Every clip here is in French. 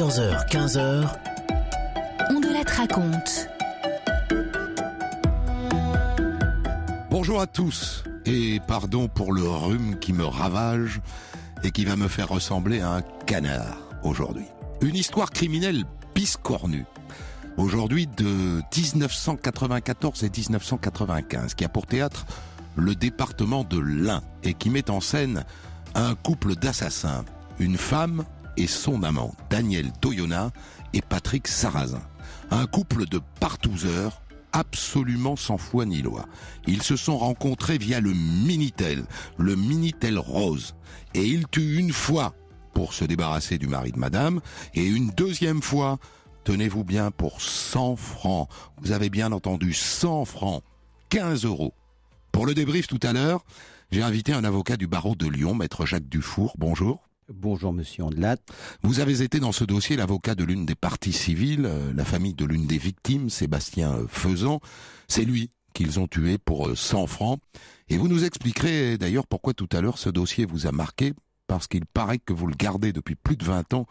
Europe 1, 14h, 15h, on de la raconte. Bonjour à tous et pardon pour le rhume qui me ravage et qui va me faire ressembler à un canard aujourd'hui. Une histoire criminelle piscornue. Aujourd'hui de 1994 et 1995 qui a pour théâtre le département de l'Ain et qui met en scène un couple d'assassins, une femme et son amant, Daniel Toyona et Patrick Sarrazin. Un couple de partouzeurs absolument sans foi ni loi. Ils se sont rencontrés via le Minitel, le Minitel Rose. Et ils tuent une fois pour se débarrasser du mari de madame et une deuxième fois, tenez-vous bien, pour 100 francs. Vous avez bien entendu, 100 francs. 15 euros. Pour le débrief tout à l'heure, j'ai invité un avocat du barreau de Lyon, maître Jacques Dufour. Bonjour. Bonjour Monsieur Andelat. Vous avez été dans ce dossier l'avocat de l'une des parties civiles, euh, la famille de l'une des victimes, Sébastien euh, Faisan. C'est lui qu'ils ont tué pour euh, 100 francs. Et vous nous expliquerez d'ailleurs pourquoi tout à l'heure ce dossier vous a marqué, parce qu'il paraît que vous le gardez depuis plus de 20 ans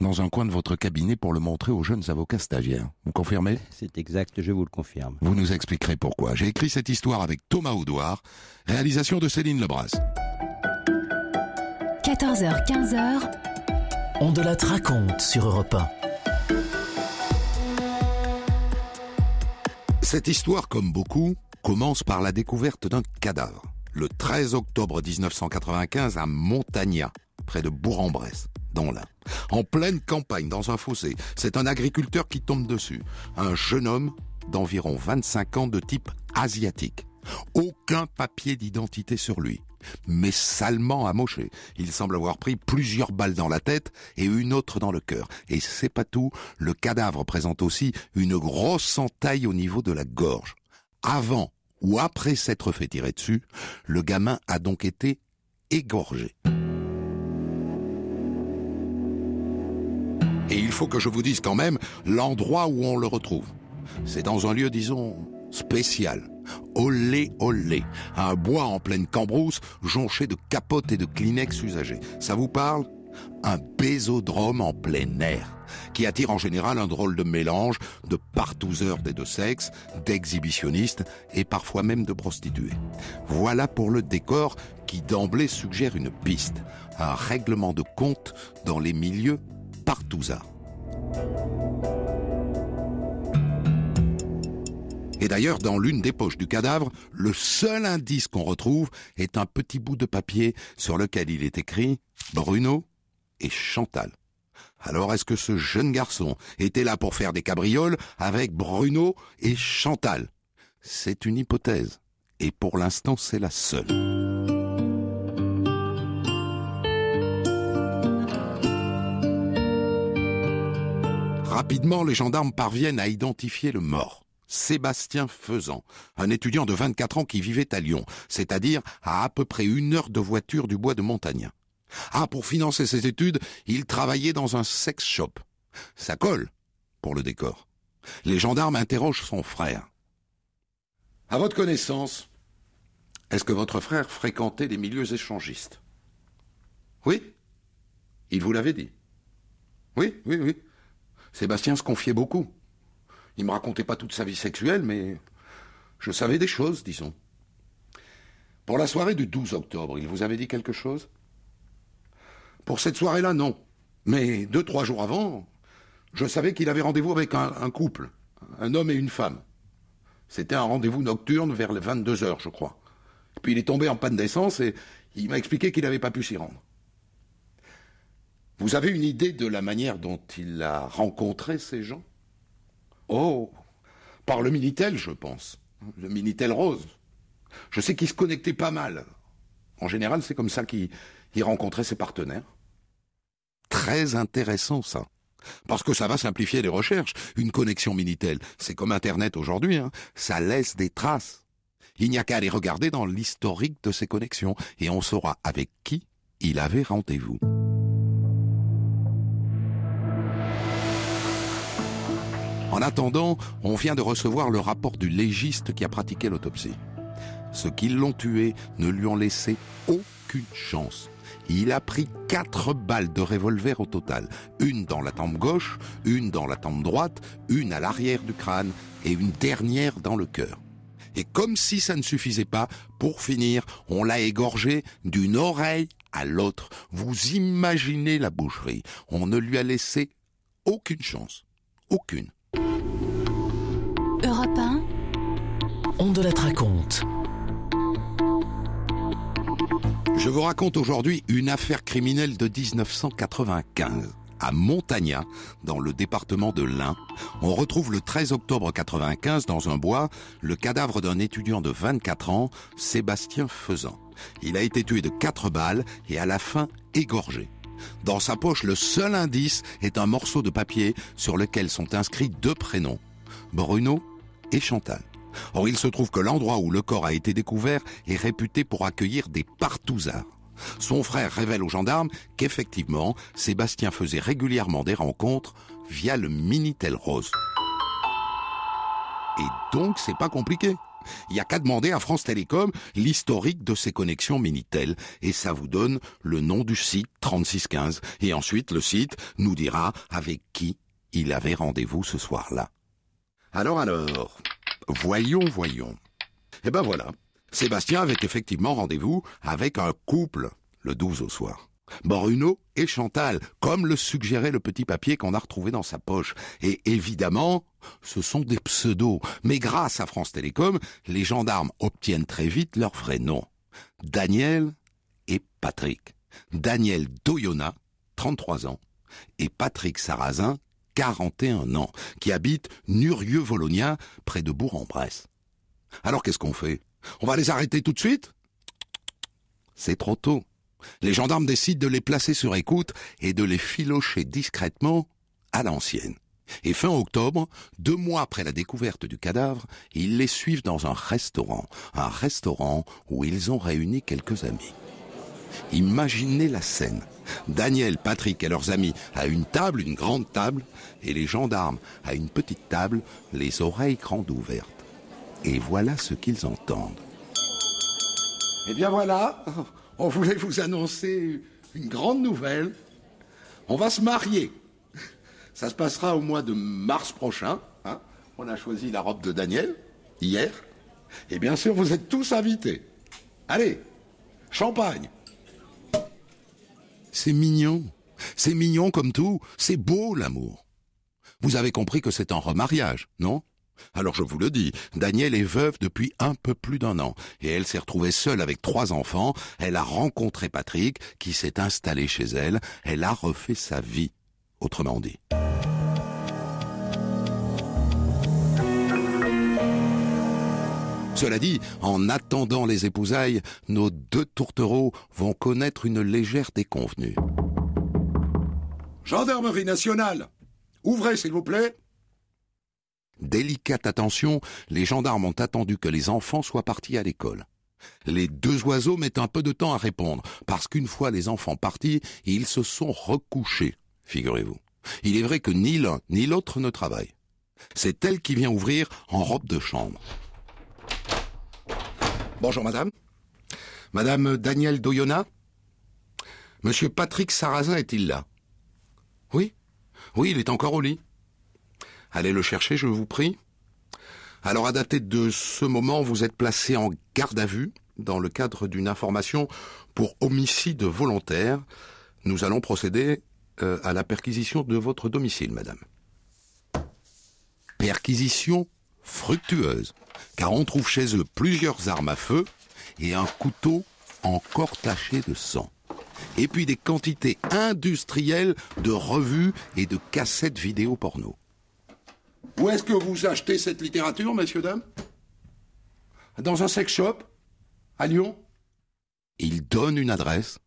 dans un coin de votre cabinet pour le montrer aux jeunes avocats stagiaires. Vous confirmez? C'est exact, je vous le confirme. Vous nous expliquerez pourquoi. J'ai écrit cette histoire avec Thomas Audouard, réalisation de Céline Lebras. 14h, 15h, on de la raconte sur Europe 1. Cette histoire, comme beaucoup, commence par la découverte d'un cadavre. Le 13 octobre 1995 à Montagna, près de Bourg-en-Bresse, dans l'Ain. En pleine campagne, dans un fossé. C'est un agriculteur qui tombe dessus. Un jeune homme d'environ 25 ans de type asiatique. Aucun papier d'identité sur lui. Mais salement amoché. Il semble avoir pris plusieurs balles dans la tête et une autre dans le cœur. Et c'est pas tout, le cadavre présente aussi une grosse entaille au niveau de la gorge. Avant ou après s'être fait tirer dessus, le gamin a donc été égorgé. Et il faut que je vous dise quand même l'endroit où on le retrouve. C'est dans un lieu, disons, spécial. Olé, olé. Un bois en pleine cambrousse, jonché de capotes et de Kleenex usagés. Ça vous parle? Un bésodrome en plein air, qui attire en général un drôle de mélange de partouzeurs des deux sexes, d'exhibitionnistes et parfois même de prostituées. Voilà pour le décor qui d'emblée suggère une piste, un règlement de compte dans les milieux partouzards. Et d'ailleurs, dans l'une des poches du cadavre, le seul indice qu'on retrouve est un petit bout de papier sur lequel il est écrit Bruno et Chantal. Alors est-ce que ce jeune garçon était là pour faire des cabrioles avec Bruno et Chantal? C'est une hypothèse. Et pour l'instant, c'est la seule. Rapidement, les gendarmes parviennent à identifier le mort. Sébastien Faisan, un étudiant de 24 ans qui vivait à Lyon, c'est-à-dire à à peu près une heure de voiture du bois de Montagna. Ah, pour financer ses études, il travaillait dans un sex shop. Ça colle pour le décor. Les gendarmes interrogent son frère. À votre connaissance, est-ce que votre frère fréquentait les milieux échangistes? Oui Il vous l'avait dit Oui, oui, oui. Sébastien se confiait beaucoup. Il me racontait pas toute sa vie sexuelle, mais je savais des choses, disons. Pour la soirée du 12 octobre, il vous avait dit quelque chose? Pour cette soirée-là, non. Mais deux, trois jours avant, je savais qu'il avait rendez-vous avec un, un, couple, un homme et une femme. C'était un rendez-vous nocturne vers les 22 heures, je crois. Puis il est tombé en panne d'essence et il m'a expliqué qu'il n'avait pas pu s'y rendre. Vous avez une idée de la manière dont il a rencontré ces gens? Oh, par le Minitel, je pense. Le Minitel rose. Je sais qu'il se connectait pas mal. En général, c'est comme ça qu'il rencontrait ses partenaires. très intéressant ça. Parce que ça va simplifier les recherches. Une connexion Minitel, c'est comme Internet aujourd'hui, hein. ça laisse des traces. Il n'y a qu'à aller regarder dans l'historique de ces connexions et on saura avec qui il avait rendez-vous. En attendant, on vient de recevoir le rapport du légiste qui a pratiqué l'autopsie. Ceux qui l'ont tué ne lui ont laissé aucune chance. Il a pris quatre balles de revolver au total. Une dans la tempe gauche, une dans la tempe droite, une à l'arrière du crâne et une dernière dans le cœur. Et comme si ça ne suffisait pas, pour finir, on l'a égorgé d'une oreille à l'autre. Vous imaginez la boucherie. On ne lui a laissé aucune chance. Aucune. Europe 1, On de la raconte. Je vous raconte aujourd'hui une affaire criminelle de 1995. À Montagna, dans le département de l'Ain, on retrouve le 13 octobre 95 dans un bois le cadavre d'un étudiant de 24 ans, Sébastien Faisan. Il a été tué de quatre balles et à la fin égorgé. Dans sa poche, le seul indice est un morceau de papier sur lequel sont inscrits deux prénoms, Bruno et Chantal. Or, il se trouve que l'endroit où le corps a été découvert est réputé pour accueillir des partouzards. Son frère révèle aux gendarmes qu'effectivement, Sébastien faisait régulièrement des rencontres via le Minitel Rose. Et donc, c'est pas compliqué. Il y a qu'à demander à France Télécom l'historique de ses connexions Minitel et ça vous donne le nom du site 3615 et ensuite le site nous dira avec qui il avait rendez-vous ce soir-là. Alors alors, voyons, voyons. Eh ben voilà, Sébastien avait effectivement rendez-vous avec un couple le 12 au soir. Bruno et Chantal, comme le suggérait le petit papier qu'on a retrouvé dans sa poche. Et évidemment, ce sont des pseudos. Mais grâce à France Télécom, les gendarmes obtiennent très vite leur vrai nom. Daniel et Patrick. Daniel Doyona, 33 ans, et Patrick Sarrazin, 41 ans, qui habite Nurieux-Volonia, près de Bourg-en-Bresse. Alors qu'est-ce qu'on fait? On va les arrêter tout de suite? C'est trop tôt. Les gendarmes décident de les placer sur écoute et de les filocher discrètement à l'ancienne. Et fin octobre, deux mois après la découverte du cadavre, ils les suivent dans un restaurant, un restaurant où ils ont réuni quelques amis. Imaginez la scène. Daniel, Patrick et leurs amis à une table, une grande table, et les gendarmes à une petite table, les oreilles grandes ouvertes. Et voilà ce qu'ils entendent. Eh bien voilà, on voulait vous annoncer une grande nouvelle. On va se marier. Ça se passera au mois de mars prochain. hein. On a choisi la robe de Daniel, hier. Et bien sûr, vous êtes tous invités. Allez, champagne. C'est mignon. C'est mignon comme tout. C'est beau l'amour. Vous avez compris que c'est un remariage, non? Alors je vous le dis, Danielle est veuve depuis un peu plus d'un an, et elle s'est retrouvée seule avec trois enfants, elle a rencontré Patrick, qui s'est installé chez elle, elle a refait sa vie, autrement dit. Cela dit, en attendant les épousailles, nos deux tourtereaux vont connaître une légère déconvenue. Gendarmerie nationale Ouvrez, s'il vous plaît. Délicate attention, les gendarmes ont attendu que les enfants soient partis à l'école. Les deux oiseaux mettent un peu de temps à répondre, parce qu'une fois les enfants partis, ils se sont recouchés, figurez-vous. Il est vrai que ni l'un ni l'autre ne travaille. C'est elle qui vient ouvrir en robe de chambre. Bonjour madame. Madame Danielle Doyona? Monsieur Patrick Sarrazin est-il là? Oui? Oui, il est encore au lit. Allez le chercher, je vous prie. Alors, à dater de ce moment, vous êtes placé en garde à vue dans le cadre d'une information pour homicide volontaire. Nous allons procéder euh, à la perquisition de votre domicile, madame. Perquisition fructueuse, car on trouve chez eux plusieurs armes à feu et un couteau encore taché de sang. Et puis des quantités industrielles de revues et de cassettes vidéo porno. Où est-ce que vous achetez cette littérature, messieurs, dames? Dans un sex shop À Lyon Il donne une adresse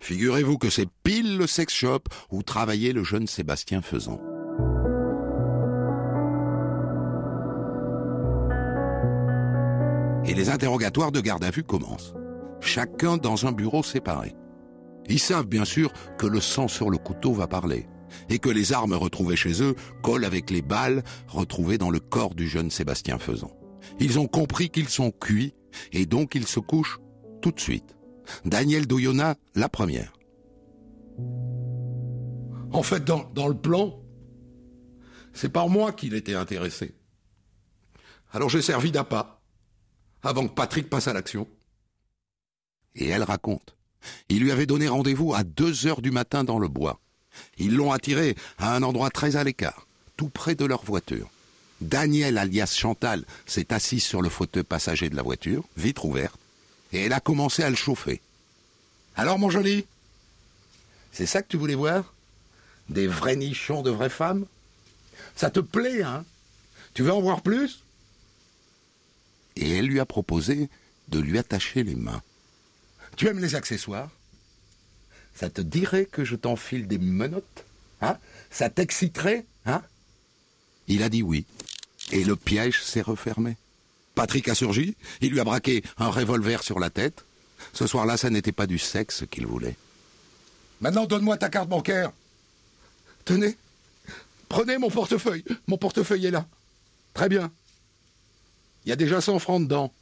Figurez-vous que c'est pile le sex shop où travaillait le jeune Sébastien Faisan. Et les interrogatoires de garde à vue commencent. Chacun dans un bureau séparé. Ils savent bien sûr que le sang sur le couteau va parler et que les armes retrouvées chez eux collent avec les balles retrouvées dans le corps du jeune Sébastien Faisan. Ils ont compris qu'ils sont cuits et donc ils se couchent tout de suite. Daniel Doyona, la première. En fait, dans, dans le plan, c'est par moi qu'il était intéressé. Alors j'ai servi d'appât avant que Patrick passe à l'action. Et elle raconte. Il lui avait donné rendez-vous à deux heures du matin dans le bois. Ils l'ont attiré à un endroit très à l'écart, tout près de leur voiture. Daniel, alias Chantal, s'est assise sur le fauteuil passager de la voiture, vitre ouverte, et elle a commencé à le chauffer. Alors, mon joli C'est ça que tu voulais voir? Des vrais nichons de vraies femmes? Ça te plaît, hein? Tu veux en voir plus? Et elle lui a proposé de lui attacher les mains. Tu aimes les accessoires? Ça te dirait que je t'enfile des menottes Hein? Ça t'exciterait Hein? Il a dit oui. Et le piège s'est refermé. Patrick a surgi, il lui a braqué un revolver sur la tête. Ce soir-là, ça n'était pas du sexe qu'il voulait. Maintenant, donne-moi ta carte bancaire. Tenez. Prenez mon portefeuille. Mon portefeuille est là. Très bien. Il y a déjà 100 francs dedans.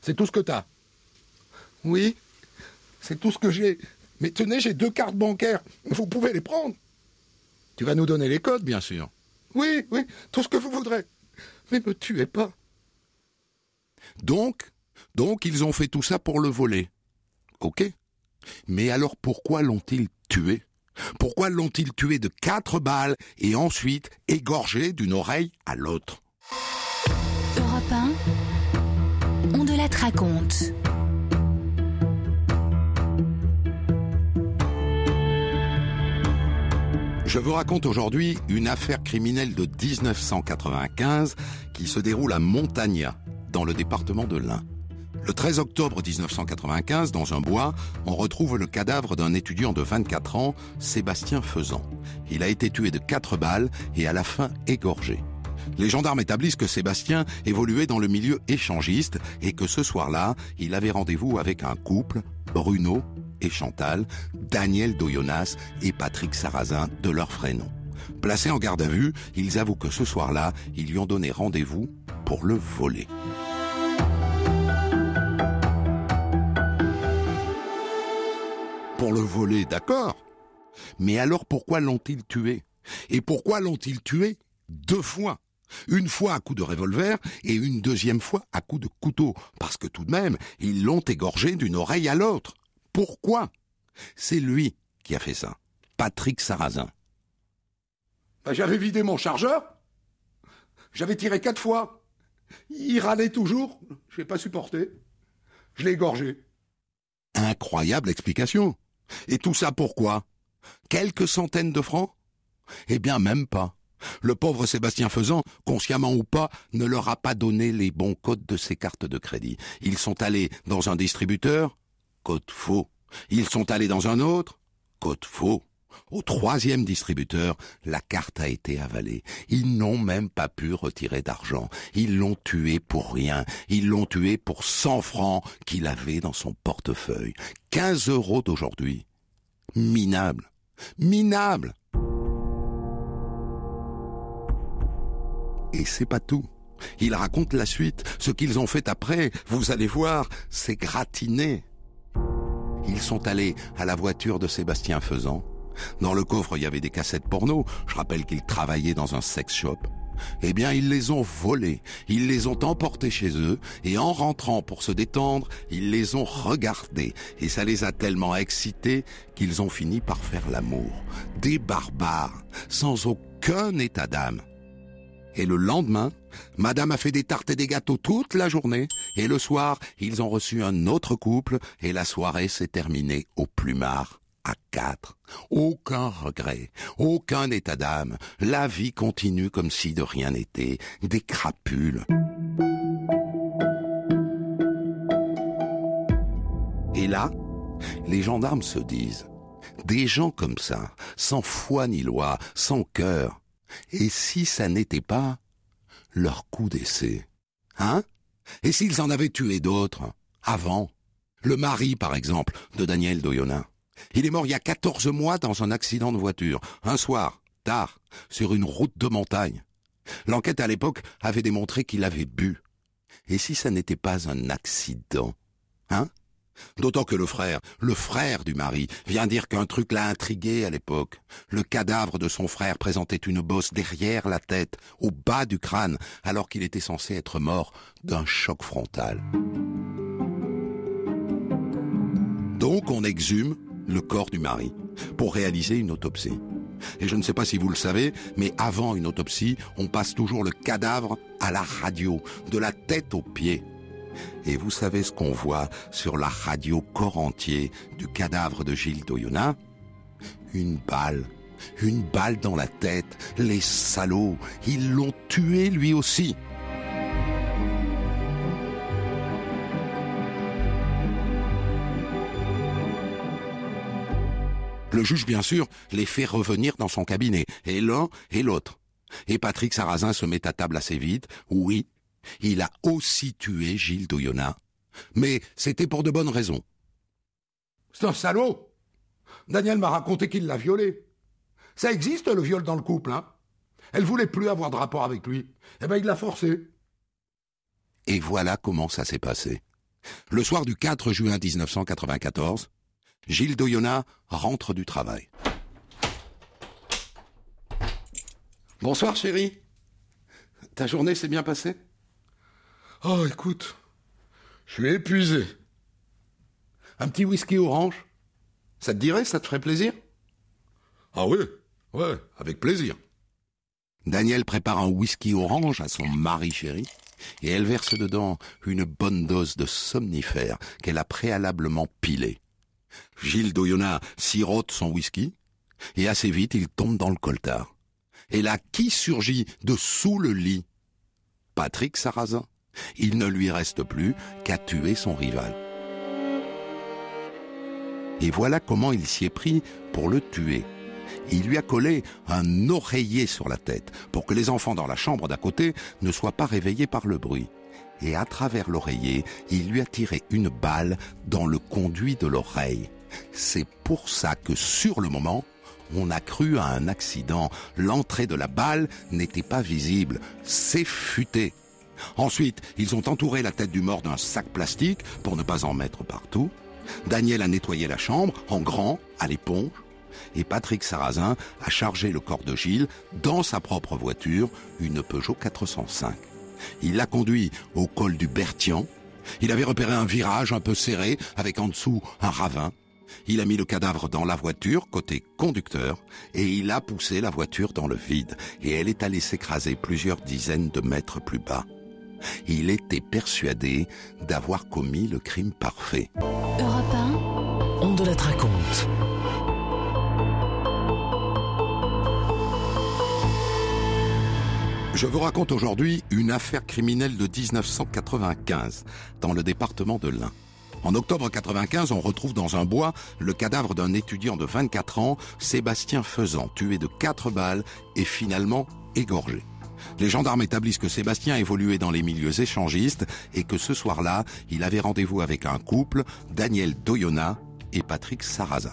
C'est tout ce que t'as. Oui, c'est tout ce que j'ai. Mais tenez, j'ai deux cartes bancaires. Vous pouvez les prendre. Tu vas nous donner les codes, bien sûr. Oui, oui, tout ce que vous voudrez. Mais me tuez pas. Donc, donc ils ont fait tout ça pour le voler. Ok. Mais alors pourquoi l'ont-ils tué? Pourquoi l'ont-ils tué de quatre balles et ensuite égorgé d'une oreille à l'autre? Europe 1, on de la raconte. Je vous raconte aujourd'hui une affaire criminelle de 1995 qui se déroule à Montagna, dans le département de l'Ain. Le 13 octobre 1995, dans un bois, on retrouve le cadavre d'un étudiant de 24 ans, Sébastien Faisan. Il a été tué de quatre balles et à la fin égorgé. Les gendarmes établissent que Sébastien évoluait dans le milieu échangiste et que ce soir-là, il avait rendez-vous avec un couple, Bruno et Chantal, Daniel Doyonas et Patrick Sarrazin de leur vrai. Placés en garde à vue, ils avouent que ce soir-là, ils lui ont donné rendez-vous pour le voler. Pour le voler, d'accord. Mais alors pourquoi l'ont-ils tué? Et pourquoi l'ont-ils tué? Deux fois une fois à coup de revolver et une deuxième fois à coup de couteau, parce que tout de même, ils l'ont égorgé d'une oreille à l'autre. Pourquoi C'est lui qui a fait ça, Patrick Sarrazin. Ben, J'avais vidé mon chargeur. J'avais tiré quatre fois. Il râlait toujours. Je n'ai pas supporté. Je l'ai égorgé. Incroyable explication. Et tout ça pourquoi Quelques centaines de francs Eh bien même pas. Le pauvre Sébastien Faisan, consciemment ou pas, ne leur a pas donné les bons codes de ses cartes de crédit. Ils sont allés dans un distributeur, code faux. Ils sont allés dans un autre, code faux. Au troisième distributeur, la carte a été avalée. Ils n'ont même pas pu retirer d'argent. Ils l'ont tué pour rien. Ils l'ont tué pour 100 francs qu'il avait dans son portefeuille. 15 euros d'aujourd'hui. Minable. Minable. Et c'est pas tout. Ils racontent la suite. Ce qu'ils ont fait après, vous allez voir, c'est gratiné. Ils sont allés à la voiture de Sébastien Faisan. Dans le coffre, il y avait des cassettes porno. Je rappelle qu'il travaillait dans un sex shop. Eh bien, ils les ont volées, ils les ont emportées chez eux, et en rentrant pour se détendre, ils les ont regardées, et ça les a tellement excités qu'ils ont fini par faire l'amour. Des barbares, sans aucun état d'âme. Et le lendemain, Madame a fait des tartes et des gâteaux toute la journée, et le soir, ils ont reçu un autre couple, et la soirée s'est terminée au plumard, à quatre. Aucun regret, aucun état d'âme. La vie continue comme si de rien n'était. Des crapules. Et là, Les gendarmes se disent, des gens comme ça, sans foi ni loi, sans cœur, et si ça n'était pas leur coup d'essai Hein? Et s'ils en avaient tué d'autres, avant? Le mari, par exemple, de Daniel Doyona. Il est mort il y a 14 mois dans un accident de voiture, un soir, tard, sur une route de montagne. L'enquête à l'époque avait démontré qu'il avait bu. Et si ça n'était pas un accident Hein? D'autant que le frère, le frère du mari, vient dire qu'un truc l'a intrigué à l'époque. Le cadavre de son frère présentait une bosse derrière la tête, au bas du crâne, alors qu'il était censé être mort d'un choc frontal. Donc on exhume le corps du mari pour réaliser une autopsie. Et je ne sais pas si vous le savez, mais avant une autopsie, on passe toujours le cadavre à la radio, de la tête aux pieds. Et vous savez ce qu'on voit sur la radio corps entier du cadavre de Gilles Doyona Une balle. Une balle dans la tête. Les salauds, ils l'ont tué lui aussi. Le juge, bien sûr, les fait revenir dans son cabinet, et l'un et l'autre. Et Patrick Sarrazin se met à table assez vite. Oui, il a aussi tué Gilles Doyona. Mais c'était pour de bonnes raisons. C'est un salaud Daniel m'a raconté qu'il l'a violée. Ça existe le viol dans le couple, hein Elle voulait plus avoir de rapport avec lui. Eh ben il l'a forcé. Et voilà comment ça s'est passé. Le soir du 4 juin 1994, Gilles Doyona rentre du travail. Bonsoir chérie. Ta journée s'est bien passée? Oh, écoute, je suis épuisé. Un petit whisky orange Ça te dirait, ça te ferait plaisir? Ah oui, ouais, avec plaisir. Daniel prépare un whisky orange à son mari chéri et elle verse dedans une bonne dose de somnifère qu'elle a préalablement pilé. Gilles Doyona sirote son whisky et assez vite il tombe dans le coltard. Et là, qui surgit de sous le lit? Patrick Sarrazin. Il ne lui reste plus qu'à tuer son rival. Et voilà comment il s'y est pris pour le tuer. Il lui a collé un oreiller sur la tête pour que les enfants dans la chambre d'à côté ne soient pas réveillés par le bruit. Et à travers l'oreiller, il lui a tiré une balle dans le conduit de l'oreille. C'est pour ça que sur le moment, on a cru à un accident. L'entrée de la balle n'était pas visible. C'est futé. Ensuite, ils ont entouré la tête du mort d'un sac plastique pour ne pas en mettre partout. Daniel a nettoyé la chambre en grand à l'éponge et Patrick Sarrazin a chargé le corps de Gilles dans sa propre voiture, une Peugeot 405. Il l'a conduit au col du Bertian. Il avait repéré un virage un peu serré avec en dessous un ravin. Il a mis le cadavre dans la voiture côté conducteur et il a poussé la voiture dans le vide et elle est allée s'écraser plusieurs dizaines de mètres plus bas. Il était persuadé d'avoir commis le crime parfait. Europe 1, On de la raconte. Je vous raconte aujourd'hui une affaire criminelle de 1995 dans le département de l'Ain. En octobre 95, on retrouve dans un bois le cadavre d'un étudiant de 24 ans, Sébastien Faisan, tué de quatre balles et finalement égorgé. Les gendarmes établissent que Sébastien évoluait dans les milieux échangistes et que ce soir-là, il avait rendez-vous avec un couple, Daniel Doyona et Patrick Sarrazin.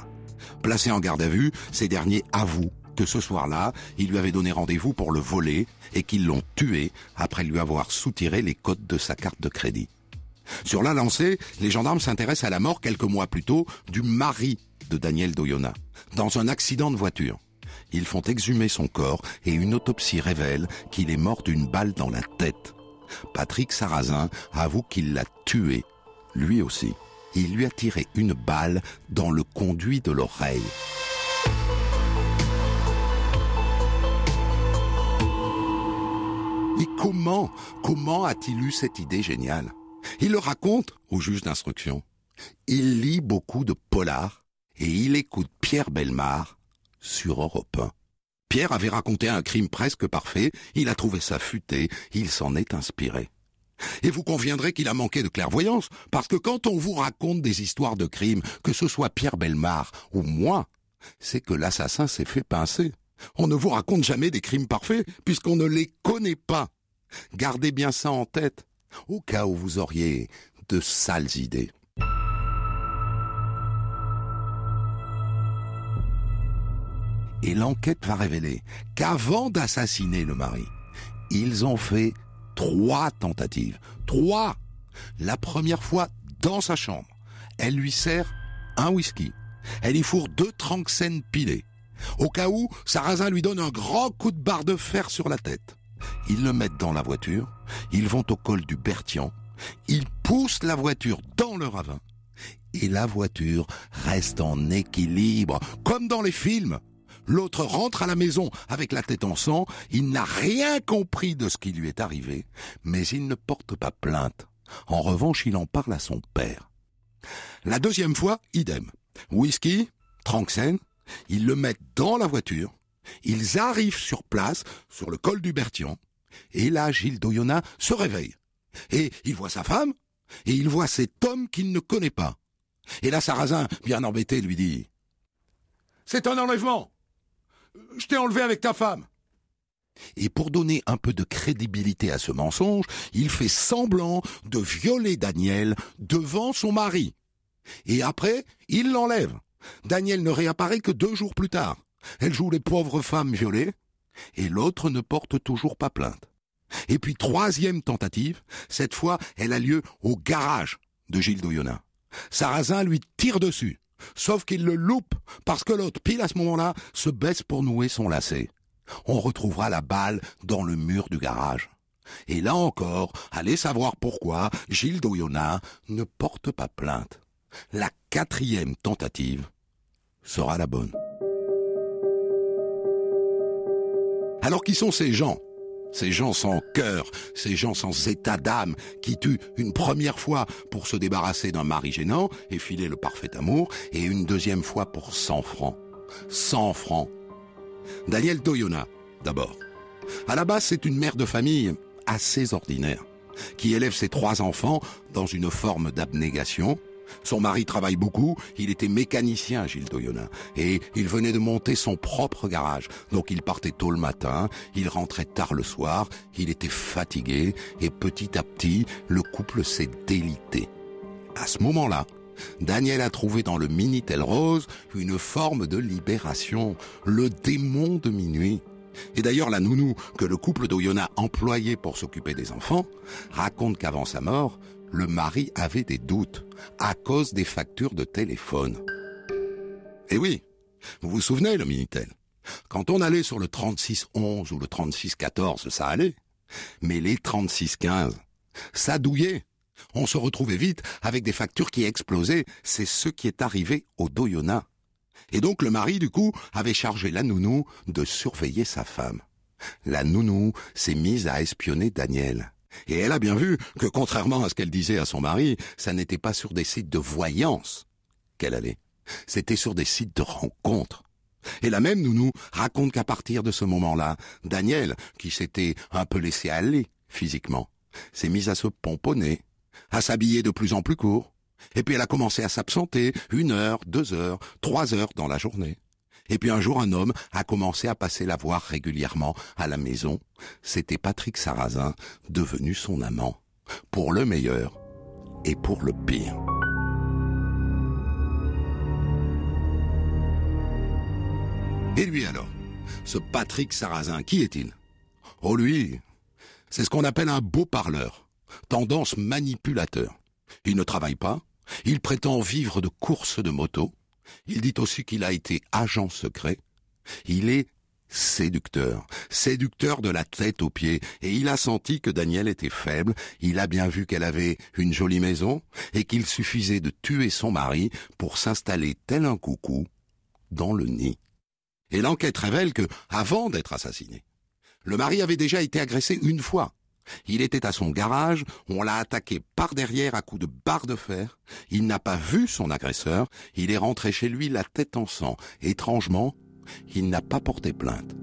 Placés en garde à vue, ces derniers avouent que ce soir-là, il lui avait donné rendez-vous pour le voler et qu'ils l'ont tué après lui avoir soutiré les codes de sa carte de crédit. Sur la lancée, les gendarmes s'intéressent à la mort quelques mois plus tôt du mari de Daniel Doyona, dans un accident de voiture. Ils font exhumer son corps et une autopsie révèle qu'il est mort d'une balle dans la tête. Patrick Sarrazin avoue qu'il l'a tué, lui aussi. Il lui a tiré une balle dans le conduit de l'oreille. Mais comment, comment a-t-il eu cette idée géniale? Il le raconte au juge d'instruction. Il lit beaucoup de polars et il écoute Pierre Belmar sur Europe 1. Pierre avait raconté un crime presque parfait, il a trouvé ça futé, il s'en est inspiré. Et vous conviendrez qu'il a manqué de clairvoyance, parce que quand on vous raconte des histoires de crimes, que ce soit Pierre Belmar ou moi, c'est que l'assassin s'est fait pincer. On ne vous raconte jamais des crimes parfaits, puisqu'on ne les connaît pas. Gardez bien ça en tête, au cas où vous auriez de sales idées. Et l'enquête va révéler qu'avant d'assassiner le mari, ils ont fait trois tentatives. Trois La première fois dans sa chambre. Elle lui sert un whisky. Elle y fourre deux tranxènes pilés. Au cas où, Sarrazin lui donne un grand coup de barre de fer sur la tête. Ils le mettent dans la voiture, ils vont au col du Bertian, ils poussent la voiture dans le ravin, et la voiture reste en équilibre, comme dans les films. L'autre rentre à la maison avec la tête en sang, il n'a rien compris de ce qui lui est arrivé, mais il ne porte pas plainte. En revanche, il en parle à son père. La deuxième fois, idem. Whisky, Tranxène, ils le mettent dans la voiture, ils arrivent sur place, sur le col du Bertian, et là, Gilles Doyona se réveille. Et il voit sa femme, et il voit cet homme qu'il ne connaît pas. Et là, Sarrazin, bien embêté, lui dit C'est un enlèvement Je t'ai enlevé avec ta femme et pour donner un peu de crédibilité à ce mensonge, il fait semblant de violer Daniel devant son mari. Et après, il l'enlève. Daniel ne réapparaît que deux jours plus tard. Elle joue les pauvres femmes violées, et l'autre ne porte toujours pas plainte. Et puis troisième tentative, cette fois elle a lieu au garage de Gilles Doyonnin. Sarrazin lui tire dessus, sauf qu'il le loupe parce que l'autre, pile à ce moment-là, se baisse pour nouer son lacet. On retrouvera la balle dans le mur du garage. Et là encore, allez savoir pourquoi Gilles Doyonnin ne porte pas plainte. La quatrième tentative sera la bonne. Alors qui sont ces gens? Ces gens sans cœur, ces gens sans état d'âme, qui tuent une première fois pour se débarrasser d'un mari gênant et filer le parfait amour, et une deuxième fois pour 100 francs. 100 francs. Daniel Doyona, d'abord. À la base, c'est une mère de famille assez ordinaire, qui élève ses trois enfants dans une forme d'abnégation, son mari travaille beaucoup, il était mécanicien, Gilles Doyonin, et il venait de monter son propre garage. Donc il partait tôt le matin, il rentrait tard le soir, il était fatigué, et petit à petit, le couple s'est délité. À ce moment-là, Daniel a trouvé dans le Minitel Rose une forme de libération, le démon de minuit. Et d'ailleurs, la nounou que le couple d'Oyona employait pour s'occuper des enfants raconte qu'avant sa mort, le mari avait des doutes à cause des factures de téléphone. Eh oui, vous vous souvenez le Minitel? Quand on allait sur le 3611 ou le 3614, ça allait. Mais les 3615, ça douillait. On se retrouvait vite avec des factures qui explosaient. C'est ce qui est arrivé au Doyona. Et donc le mari, du coup, avait chargé la nounou de surveiller sa femme. La nounou s'est mise à espionner Daniel. Et elle a bien vu que, contrairement à ce qu'elle disait à son mari, ça n'était pas sur des sites de voyance qu'elle allait. C'était sur des sites de rencontres. Et la même nounou raconte qu'à partir de ce moment-là, Daniel, qui s'était un peu laissé aller physiquement, s'est mise à se pomponner, à s'habiller de plus en plus court, et puis elle a commencé à s'absenter une heure, deux heures, trois heures dans la journée. Et puis un jour, un homme a commencé à passer la voir régulièrement à la maison. C'était Patrick Sarrazin, devenu son amant, pour le meilleur et pour le pire. Et lui alors? Ce Patrick Sarrazin, qui est-il? Oh lui, c'est ce qu'on appelle un beau parleur, tendance manipulateur. Il ne travaille pas, il prétend vivre de courses de moto, il dit aussi qu'il a été agent secret. Il est séducteur, séducteur de la tête aux pieds, et il a senti que Daniel était faible, il a bien vu qu'elle avait une jolie maison, et qu'il suffisait de tuer son mari pour s'installer tel un coucou dans le nid. Et l'enquête révèle que, avant d'être assassiné, le mari avait déjà été agressé une fois, il était à son garage, on l'a attaqué par derrière à coups de barre de fer. Il n'a pas vu son agresseur, il est rentré chez lui la tête en sang. Étrangement, il n'a pas porté plainte.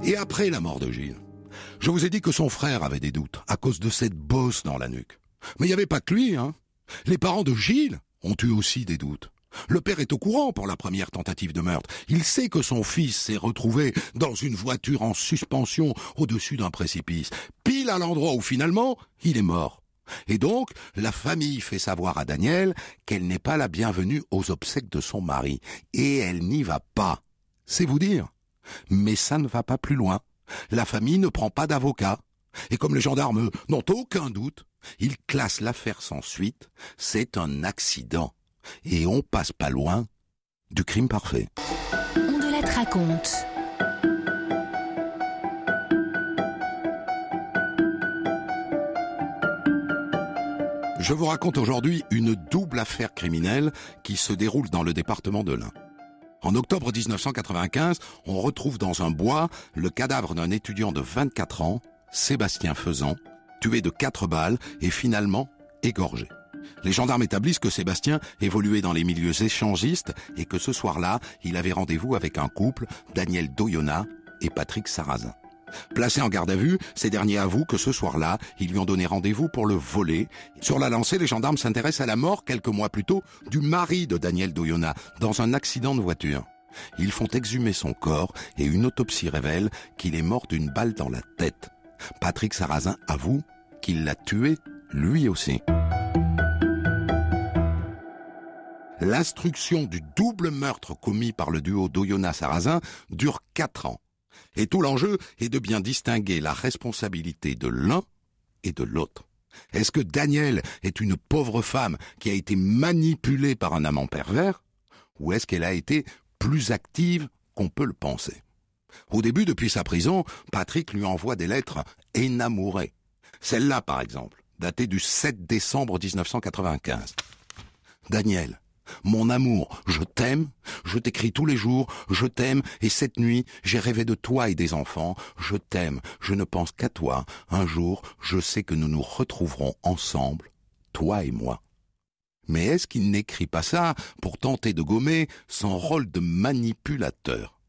« Et après la mort de Gilles, je vous ai dit que son frère avait des doutes à cause de cette bosse dans la nuque. Mais il n'y avait pas que lui, hein. Les parents de Gilles ont eu aussi des doutes. Le père est au courant pour la première tentative de meurtre. Il sait que son fils s'est retrouvé dans une voiture en suspension au-dessus d'un précipice, pile à l'endroit où finalement il est mort. Et donc, la famille fait savoir à Daniel qu'elle n'est pas la bienvenue aux obsèques de son mari. Et elle n'y va pas. C'est vous dire. Mais ça ne va pas plus loin. La famille ne prend pas d'avocat. Et comme les gendarmes n'ont aucun doute, ils classent l'affaire sans suite. C'est un accident. Et on passe pas loin du crime parfait. On de la raconte. Je vous raconte aujourd'hui une double affaire criminelle qui se déroule dans le département de l'Ain. En octobre 1995, on retrouve dans un bois le cadavre d'un étudiant de 24 ans, Sébastien Faisan, tué de quatre balles et finalement égorgé. Les gendarmes établissent que Sébastien évoluait dans les milieux échangistes et que ce soir-là, il avait rendez-vous avec un couple, Daniel Doyona et Patrick Sarrazin. Placé en garde à vue, ces derniers avouent que ce soir-là, ils lui ont donné rendez-vous pour le voler. Sur la lancée, les gendarmes s'intéressent à la mort, quelques mois plus tôt, du mari de Daniel Doyona, dans un accident de voiture. Ils font exhumer son corps et une autopsie révèle qu'il est mort d'une balle dans la tête. Patrick Sarrazin avoue qu'il l'a tué lui aussi. L'instruction du double meurtre commis par le duo Doyona-Sarrazin dure quatre ans. Et tout l'enjeu est de bien distinguer la responsabilité de l'un et de l'autre. Est-ce que Daniel est une pauvre femme qui a été manipulée par un amant pervers Ou est-ce qu'elle a été plus active qu'on peut le penser? Au début, depuis sa prison, Patrick lui envoie des lettres énamourées. Celle-là, par exemple, datée du 7 décembre 1995. Daniel, mon amour, je t'aime, je t'écris tous les jours, je t'aime, et cette nuit, j'ai rêvé de toi et des enfants, je t'aime, je ne pense qu'à toi, un jour, je sais que nous nous retrouverons ensemble, toi et moi. Mais est-ce qu'il n'écrit pas ça pour tenter de gommer son rôle de manipulateur?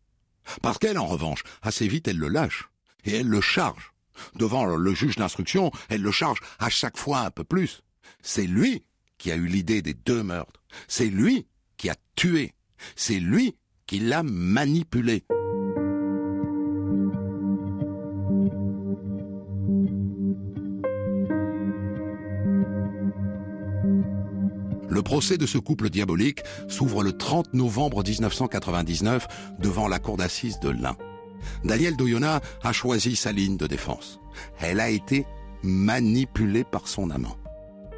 Parce qu'elle, en revanche, assez vite, elle le lâche, et elle le charge. Devant le juge d'instruction, elle le charge à chaque fois un peu plus. C'est lui qui a eu l'idée des deux meurtres. C'est lui qui a tué. C'est lui qui l'a manipulé. Le procès de ce couple diabolique s'ouvre le 30 novembre 1999 devant la cour d'assises de l'Ain. Daniel Doyona a choisi sa ligne de défense. Elle a été manipulée par son amant.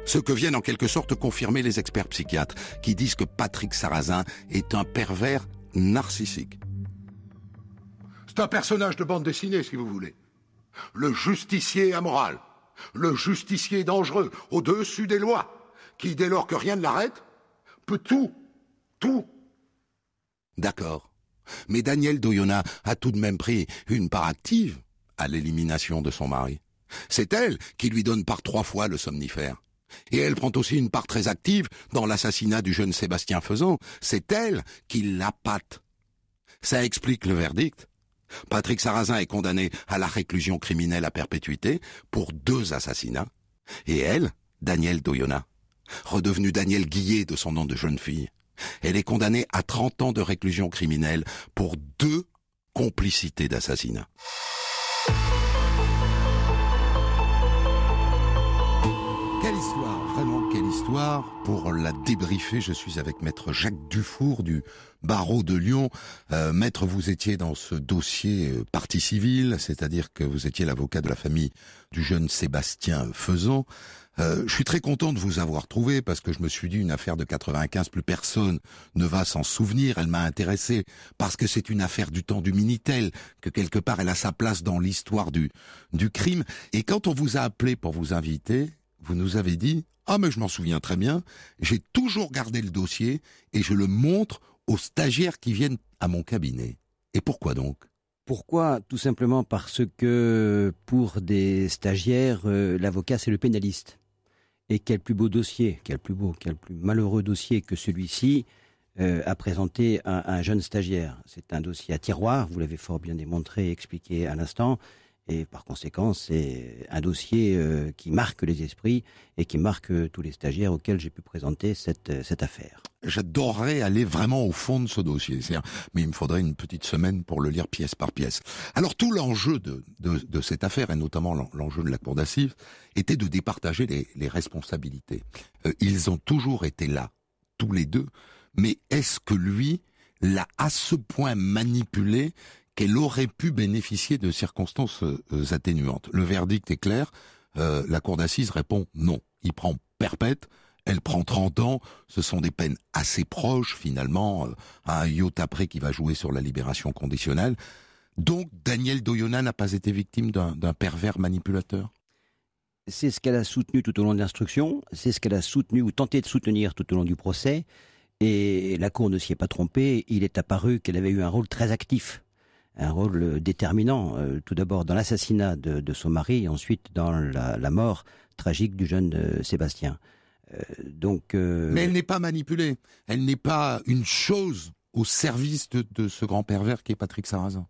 Ce que viennent en quelque sorte confirmer les experts psychiatres qui disent que Patrick Sarrazin est un pervers narcissique. C'est un personnage de bande dessinée, si vous voulez. Le justicier amoral, le justicier dangereux, au-dessus des lois, qui, dès lors que rien ne l'arrête, peut tout, tout. D'accord. Mais Daniel Doyona a tout de même pris une part active à l'élimination de son mari. C'est elle qui lui donne par trois fois le somnifère. Et elle prend aussi une part très active dans l'assassinat du jeune Sébastien Faisan. C'est elle qui l'appâte. Ça explique le verdict. Patrick Sarrazin est condamné à la réclusion criminelle à perpétuité pour deux assassinats. Et elle, Danielle Doyona, redevenue Danielle Guillet de son nom de jeune fille, elle est condamnée à 30 ans de réclusion criminelle pour deux complicités d'assassinat. Quelle histoire, vraiment quelle histoire. Pour la débriefer, je suis avec maître Jacques Dufour du barreau de Lyon. Euh, maître, vous étiez dans ce dossier euh, partie civile, c'est-à-dire que vous étiez l'avocat de la famille du jeune Sébastien Faisan. Euh, je suis très content de vous avoir trouvé parce que je me suis dit une affaire de 95, plus personne ne va s'en souvenir. Elle m'a intéressé parce que c'est une affaire du temps du Minitel, que quelque part elle a sa place dans l'histoire du, du crime. Et quand on vous a appelé pour vous inviter, vous nous avez dit Ah, mais je m'en souviens très bien, j'ai toujours gardé le dossier et je le montre aux stagiaires qui viennent à mon cabinet. Et pourquoi donc? Pourquoi? Tout simplement parce que pour des stagiaires, euh, l'avocat c'est le pénaliste. Et quel plus beau dossier, quel plus beau, quel plus malheureux dossier que celui-ci euh, à un jeune stagiaire. C'est un dossier à tiroir, vous l'avez fort bien démontré et expliqué à l'instant. Et par conséquent, c'est un dossier euh, qui marque les esprits et qui marque euh, tous les stagiaires auxquels j'ai pu présenter cette, euh, cette affaire. J'adorerais aller vraiment au fond de ce dossier, mais il me faudrait une petite semaine pour le lire pièce par pièce. Alors tout l'enjeu de, de, cette affaire, et notamment l'en- l'enjeu de la cour d'assises, était de départager les, responsabilités. Ils ont toujours été là, tous les deux, mais est-ce que lui l'a à ce point manipulé qu'elle aurait pu bénéficier de circonstances euh, atténuantes Le verdict est clair, euh, la cour d'assises répond non. Il prend perpète, elle prend 30 ans, ce sont des peines assez proches finalement, euh, à un iota près qui va jouer sur la libération conditionnelle. Donc Daniel Doyona n'a pas été victime d'un pervers manipulateur? C'est ce qu'elle a soutenu tout au long de l'instruction, c'est ce qu'elle a soutenu ou tenté de soutenir tout au long du procès. Et la Cour ne s'y est pas trompée. Il est apparu qu'elle avait eu un rôle très actif, un rôle euh, déterminant, euh, tout d'abord dans l'assassinat de, de son mari, et ensuite dans la, la mort tragique du jeune euh, Sébastien. Euh, donc, Mais elle n'est pas manipulée, elle n'est pas une chose au service de, de ce grand pervers qui est Patrick Sarrazin.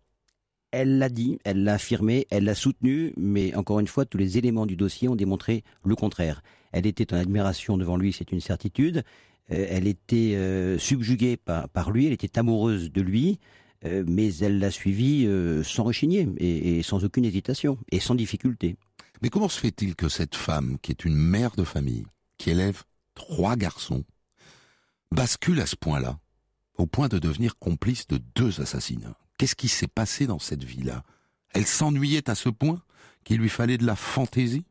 Elle l'a dit, elle l'a affirmé, elle l'a soutenu, mais encore une fois, tous les éléments du dossier ont démontré le contraire. Elle était en admiration devant lui, c'est une certitude. Elle était subjuguée par, par lui, elle était amoureuse de lui, mais elle l'a suivi euh, sans rechigner et, et sans aucune hésitation et sans difficulté. Mais comment se fait-il que cette femme, qui est une mère de famille, qui élève trois garçons, bascule à ce point-là, au point de devenir complice de deux assassinats? Qu'est-ce qui s'est passé dans cette vie-là? Elle s'ennuyait à ce point qu'il lui fallait de la fantaisie?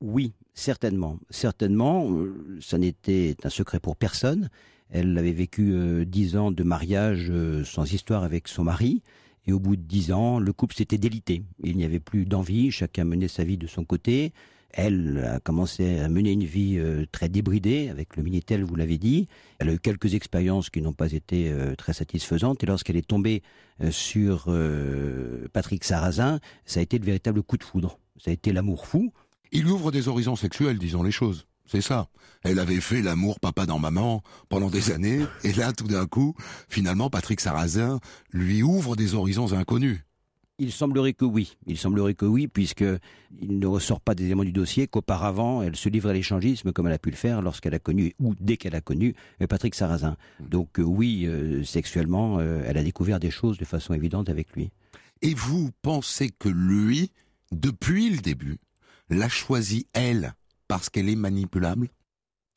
Oui, certainement. Certainement, euh, ça n'était un secret pour personne. Elle avait vécu euh, dix ans de mariage euh, sans histoire avec son mari. Et au bout de dix ans, le couple s'était délité. Il n'y avait plus d'envie, chacun menait sa vie de son côté. Elle a commencé à mener une vie euh, très débridée avec le Minitel, vous l'avez dit. Elle a eu quelques expériences qui n'ont pas été très satisfaisantes. Et lorsqu'elle est tombée sur Patrick Sarrazin, ça a été le véritable coup de foudre. Ça a été l'amour fou. Il ouvre des horizons sexuels, disons les choses. C'est ça. Elle avait fait l'amour papa dans maman pendant des années, et là, tout d'un coup, finalement, Patrick Sarrazin lui ouvre des horizons inconnus. Il semblerait que oui. Il semblerait que oui, puisque il ne ressort pas des éléments du dossier qu'auparavant, elle se livre à l'échangisme comme elle a pu le faire lorsqu'elle a connu ou dès qu'elle a connu euh, Patrick Sarrazin. Donc euh, oui, euh, sexuellement, euh, elle a découvert des choses de façon évidente avec lui. Et vous pensez que lui, depuis le début, l'a choisi elle? Parce qu'elle est manipulable?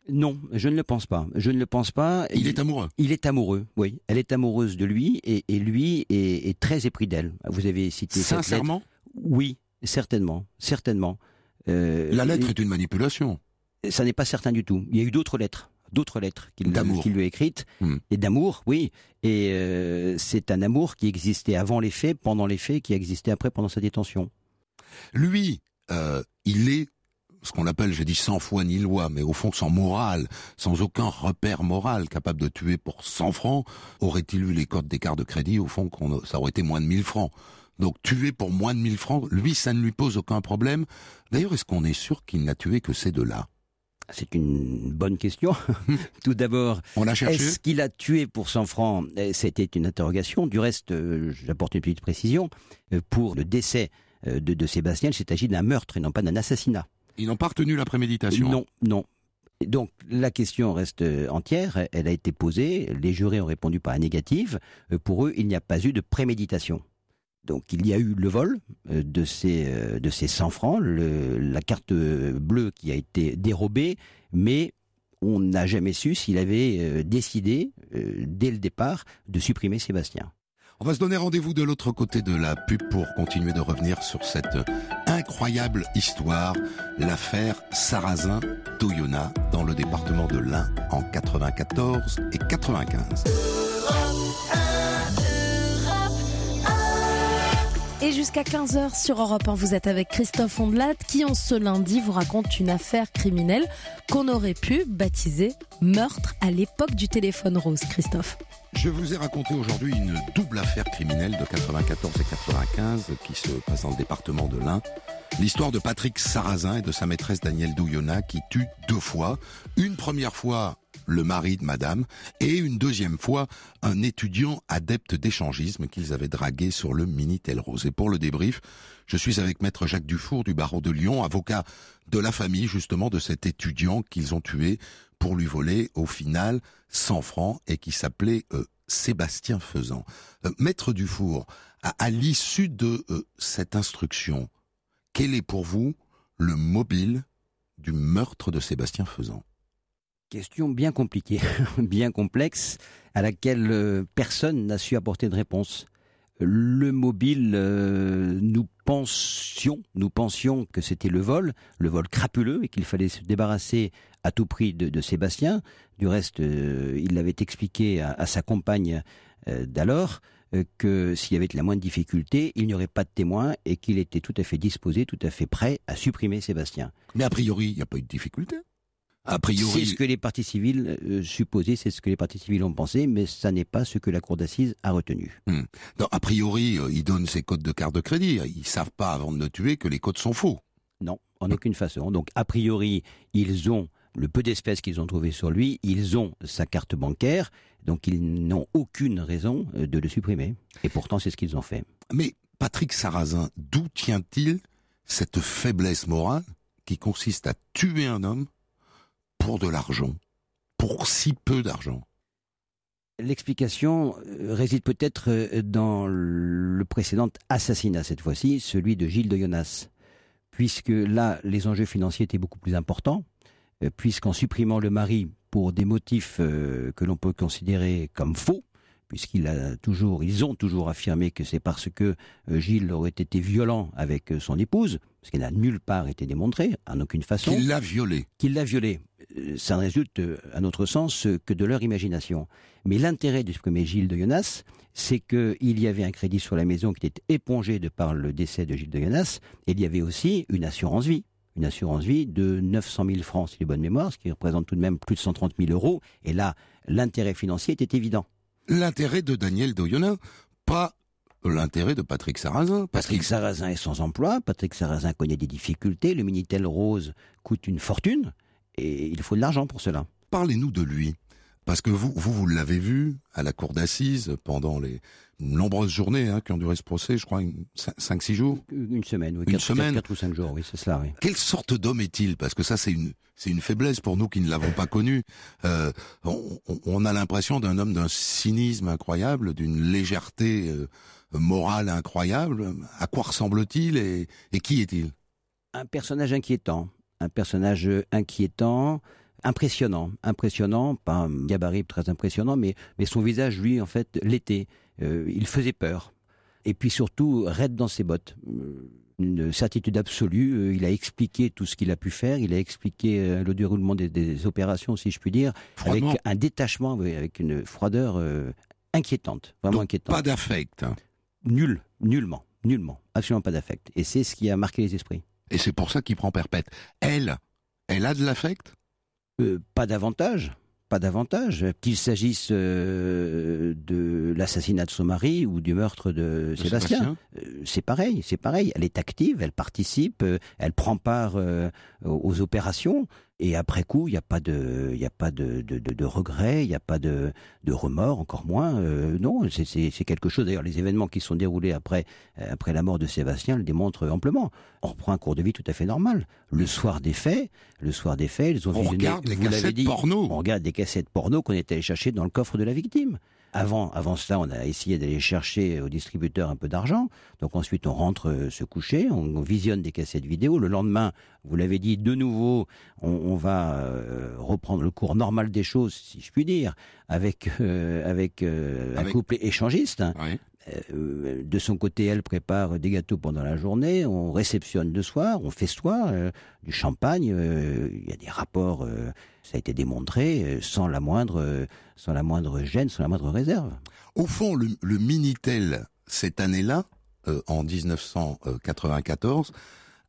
Non, je ne le pense pas. Je ne le pense pas. Il est amoureux. Il est amoureux, oui. Elle est amoureuse de lui et, et lui est, est très épris d'elle. Vous avez cité cette. Sincèrement? Oui, certainement, certainement. Euh, La lettre et- est une manipulation. Ça n'est pas certain du tout. Il y a eu d'autres lettres, d'autres lettres qu'il lui a écrites, Hmm. et d'amour, oui. Et euh, c'est un amour qui existait avant les faits, pendant les faits, qui a existé après pendant sa détention. Lui, euh, il est ce qu'on appelle, j'ai dit sans foi ni loi, mais au fond sans morale, sans aucun repère moral, capable de tuer pour 100 francs, aurait-il eu les codes des cartes de crédit, au fond, qu'on, ça aurait été moins de 1000 francs. Donc tuer pour moins de 1000 francs, lui, ça ne lui pose aucun problème. D'ailleurs, est-ce qu'on est sûr qu'il n'a tué que ces deux-là? C'est une bonne question. Tout d'abord, On a cherché? est-ce qu'il a tué pour 100 francs? Eh, C'était une interrogation. Du reste, euh, j'apporte une petite précision. Euh, Pour le décès euh, de, de Sébastien, il s'est agi d'un meurtre et non pas d'un assassinat. Ils n'ont pas retenu la préméditation. Non, non. Et Donc la question reste entière, elle a été posée, les jurés ont répondu par la négative. Euh, Pour eux, il n'y a pas eu de préméditation. Donc il y a eu le vol euh, de ces, euh, de ces 100 francs, le- la carte bleue qui a été dérobée, mais on n'a jamais su s'il avait décidé, dès le départ, de supprimer Sébastien. On va se donner rendez-vous de l'autre côté de la pub pour continuer de revenir sur cette incroyable histoire, l'affaire Sarrazin-Toyona dans le département de l'Ain en 94 et 95. Jusqu'à 15h sur Europe 1, vous êtes avec Christophe Ondelat qui, en ce lundi, vous raconte une affaire criminelle qu'on aurait pu baptiser meurtre à l'époque du téléphone rose, Christophe. Je vous ai raconté aujourd'hui une double affaire criminelle de 94 et 95 qui se passe dans le département de l'Ain. L'histoire de Patrick Sarrazin et de sa maîtresse Danielle Douillona qui tue deux fois. Une première fois le mari de madame, et une deuxième fois, un étudiant adepte d'échangisme qu'ils avaient dragué sur le Minitel Rose. Et pour le débrief, je suis avec maître Jacques Dufour du barreau de Lyon, avocat de la famille justement de cet étudiant qu'ils ont tué pour lui voler au final 100 francs et qui s'appelait euh, Sébastien Faisan. Euh, maître Dufour, à, l'issue de euh, cette instruction, quel est pour vous le mobile du meurtre de Sébastien Faisan? Question bien compliquée, bien complexe, à laquelle personne n'a su apporter de réponse. Le mobile, nous pensions, nous pensions que c'était le vol, le vol crapuleux, et qu'il fallait se débarrasser à tout prix de, Sébastien. Du reste, euh, il l'avait expliqué à, sa compagne euh, d'alors euh, que s'il y avait la moindre difficulté, il n'y aurait pas de témoin et qu'il était tout à fait disposé, tout à fait prêt à supprimer Sébastien. Mais a priori, il n'y a pas eu de difficulté. A priori... C'est ce que les parties civiles supposaient, c'est ce que les parties civiles ont pensé, mais ça n'est pas ce que la cour d'assises a retenu. Hmm. a priori, ils donnent ces codes de carte de crédit. Ils savent pas avant de le tuer que les codes sont faux. Non, en aucune façon. Donc a priori, ils ont le peu d'espèces qu'ils ont trouvé sur lui, ils ont sa carte bancaire, donc ils n'ont aucune raison euh, de le supprimer. Et pourtant, c'est ce qu'ils ont fait. Mais Patrick Sarrazin, d'où tient-il cette faiblesse morale qui consiste à tuer un homme pour de l'argent, pour si peu d'argent L'explication euh, réside peut-être euh, dans le précédent assassinat, cette fois-ci, celui de Gilles de Jonas, puisque là, les enjeux financiers étaient beaucoup plus importants. Euh, puisqu'en supprimant le mari pour des motifs que l'on peut considérer comme faux, puisqu'ils a toujours, ils ont toujours affirmé que c'est parce que Gilles aurait été violent avec son épouse, ce qui n'a nulle part été démontré, en aucune façon. Qu'il l'a violé. Qu'il l'a violé. Ça ne résulte, à notre sens, que de leur imagination. Mais l'intérêt de supprimer Gilles de Jonas, c'est qu'il y avait un crédit sur la maison qui était épongé de par le décès de Gilles de Jonas, et il y avait aussi une assurance vie une assurance vie de 900 000 francs, si j'ai bonne mémoire, ce qui représente tout de même plus de 130 000 euros. Et là, l'intérêt financier était évident. L'intérêt de Daniel Doyonin, pas l'intérêt de Patrick Sarrazin. Patrick Sarrazin est sans emploi, Patrick Sarrazin connaît des difficultés, le Minitel Rose coûte une fortune, et il faut de l'argent pour cela. Parlez-nous de lui. Parce que vous, vous, vous l'avez vu à la cour d'assises pendant les nombreuses journées hein, qui ont duré ce procès, je crois, 5-6 jours Une semaine, oui. Une semaine 4 ou 5 jours, oui, c'est cela, oui. Quelle sorte d'homme est-il? Parce que ça, c'est une, c'est une faiblesse pour nous qui ne l'avons pas connu. Euh, on, on, a l'impression d'un homme d'un cynisme incroyable, d'une légèreté euh, morale incroyable. À quoi ressemble-t-il et, et qui est-il? Un personnage inquiétant. Un personnage inquiétant impressionnant, impressionnant, pas un gabarit très impressionnant, mais, mais son visage, lui, en fait, l'était. Euh, il faisait peur. Et puis surtout, raide dans ses bottes. Euh, une certitude absolue. Euh, il a expliqué tout ce qu'il a pu faire. Il a expliqué le déroulement des, opérations, si je puis dire, avec un détachement, avec une froideur inquiétante, vraiment inquiétante. Pas d'affect. Hein. Nul, nullement, nullement, absolument pas d'affect. Et c'est ce qui a marqué les esprits. Et c'est pour ça qu'il prend perpète. Elle, elle a de l'affect? Euh, pas davantage. Pas davantage. Qu'il s'agisse euh, de l'assassinat de son mari ou du meurtre de, Sébastien, euh, c'est pareil, c'est pareil. Elle est active, elle participe, elle prend part aux opérations. Et après coup, il n'y a pas de, il a pas de, de, de, regret, il n'y a pas de, de remords, encore moins. Euh, non, c'est quelque chose. D'ailleurs, les événements qui sont déroulés après, euh, après la mort de Sébastien le démontrent amplement. On reprend un cours de vie tout à fait normal. Le soir des faits, le soir des faits, ils ont on regarde les cassettes dit, porno. On regarde des cassettes porno qu'on est allé chercher dans le coffre de la victime. Avant, avant cela, on a essayé d'aller chercher au distributeur un peu d'argent. Donc ensuite, on rentre euh, se coucher, on, visionne des cassettes vidéo. Le lendemain, vous l'avez dit, de nouveau, on, va euh, reprendre le cours normal des choses, si je puis dire, avec euh, avec, un couple échangiste. De son côté, elle prépare des gâteaux pendant la journée, on réceptionne le soir, on fait soir, du champagne, il y a des rapports ça a été démontré euh, sans la moindre, euh, sans la moindre gêne, sans la moindre réserve. Au fond, le, Minitel cette année-là, euh, en 1994,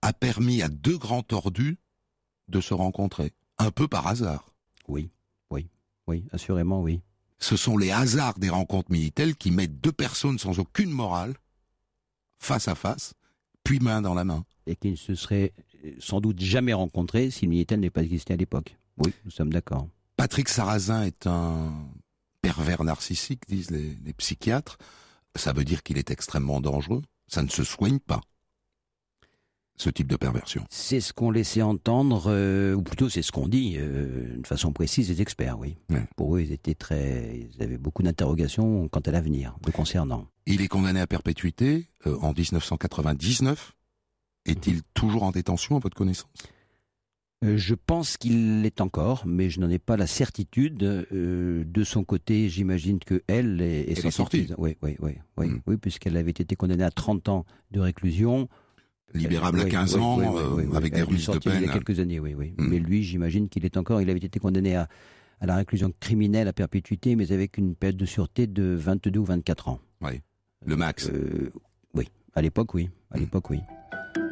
a permis à deux grands tordus de se rencontrer, un peu par hasard. Oui, oui, oui, assurément oui. Ce sont les hasards des rencontres Minitel qui mettent deux personnes sans aucune morale face à face, puis main dans la main. Et qui ne se seraient sans doute jamais rencontrés si le Minitel n'avait pas existé à l'époque. Oui, nous sommes d'accord. Patrick Sarrazin est un pervers narcissique, disent les, les psychiatres. Ça veut dire qu'il est extrêmement dangereux. Ça ne se soigne pas ce type de perversion. C'est ce qu'on laissait entendre, euh, ou plutôt c'est ce qu'on dit, euh, de façon précise, les experts, oui. Ouais. Pour eux, ils étaient très, ils avaient beaucoup d'interrogations quant à l'avenir, le concernant. Il est condamné à perpétuité euh, en 1999. Est-il toujours en détention à votre connaissance? Euh, je pense qu'il l'est encore, mais je n'en ai pas la certitude. Euh, de son côté, j'imagine que elle est, est sortie. Oui, oui, oui, oui, Mm. oui, puisqu'elle avait été condamnée à 30 ans de réclusion. Libérable à Oui, 15 oui, ans, oui, euh, avec des remises de sortie Il y peine. a quelques années, oui, oui. Mm. Mais lui, j'imagine qu'il est encore. Il avait été condamné à, à la réclusion criminelle à perpétuité, mais avec une période de sûreté de 22 ou 24 ans. Oui, le max. Euh, oui, à l'époque, oui. À l'époque, oui.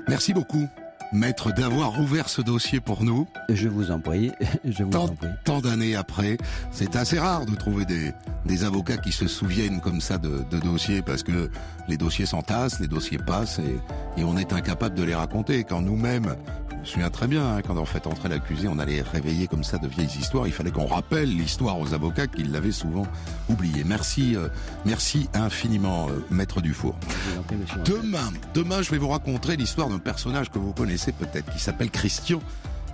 Merci beaucoup, maître, d'avoir ouvert ce dossier pour nous. Je vous en prie. Je vous Tant, en prie. tant d'années après, c'est assez rare de trouver des, des avocats qui se souviennent comme ça de, de dossiers parce que les dossiers s'entassent, les dossiers passent et, et on est incapable de les raconter. Quand nous-mêmes, me souviens très bien, hein, quand on fait entrer l'accusé, on allait réveiller comme ça de vieilles histoires. Il fallait qu'on rappelle l'histoire aux avocats qui l'avaient souvent oublié. Merci, euh, merci infiniment, euh, maître Dufour. Je. Demain, demain, je vais vous raconter l'histoire d'un personnage que vous connaissez peut-être, qui s'appelle Christian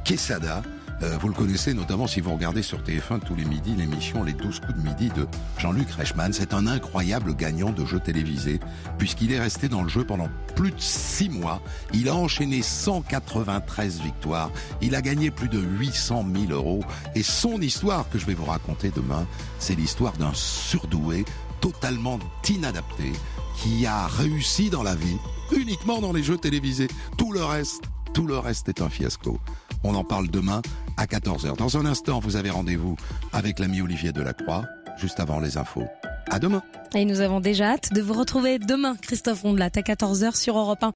Quesada. Euh, vous le connaissez notamment si vous regardez sur TF1 tous les midis l'émission Les 12 coups de midi de Jean-Luc Reichmann. C'est un incroyable gagnant de jeux télévisés, puisqu'il est resté dans le jeu pendant plus de 6 mois. Il a enchaîné 193 victoires. Il a gagné plus de 800 000 euros. Et son histoire que je vais vous raconter demain, c'est l'histoire d'un surdoué totalement inadapté qui a réussi dans la vie uniquement dans les jeux télévisés. Tout le reste, tout le reste est un fiasco. On en parle demain à 14h. Dans un instant, vous avez rendez-vous avec l'ami Olivier Delacroix, juste avant les infos. À demain. Et nous avons déjà hâte de vous retrouver demain, Christophe Ondelat, à 14h sur Europe 1.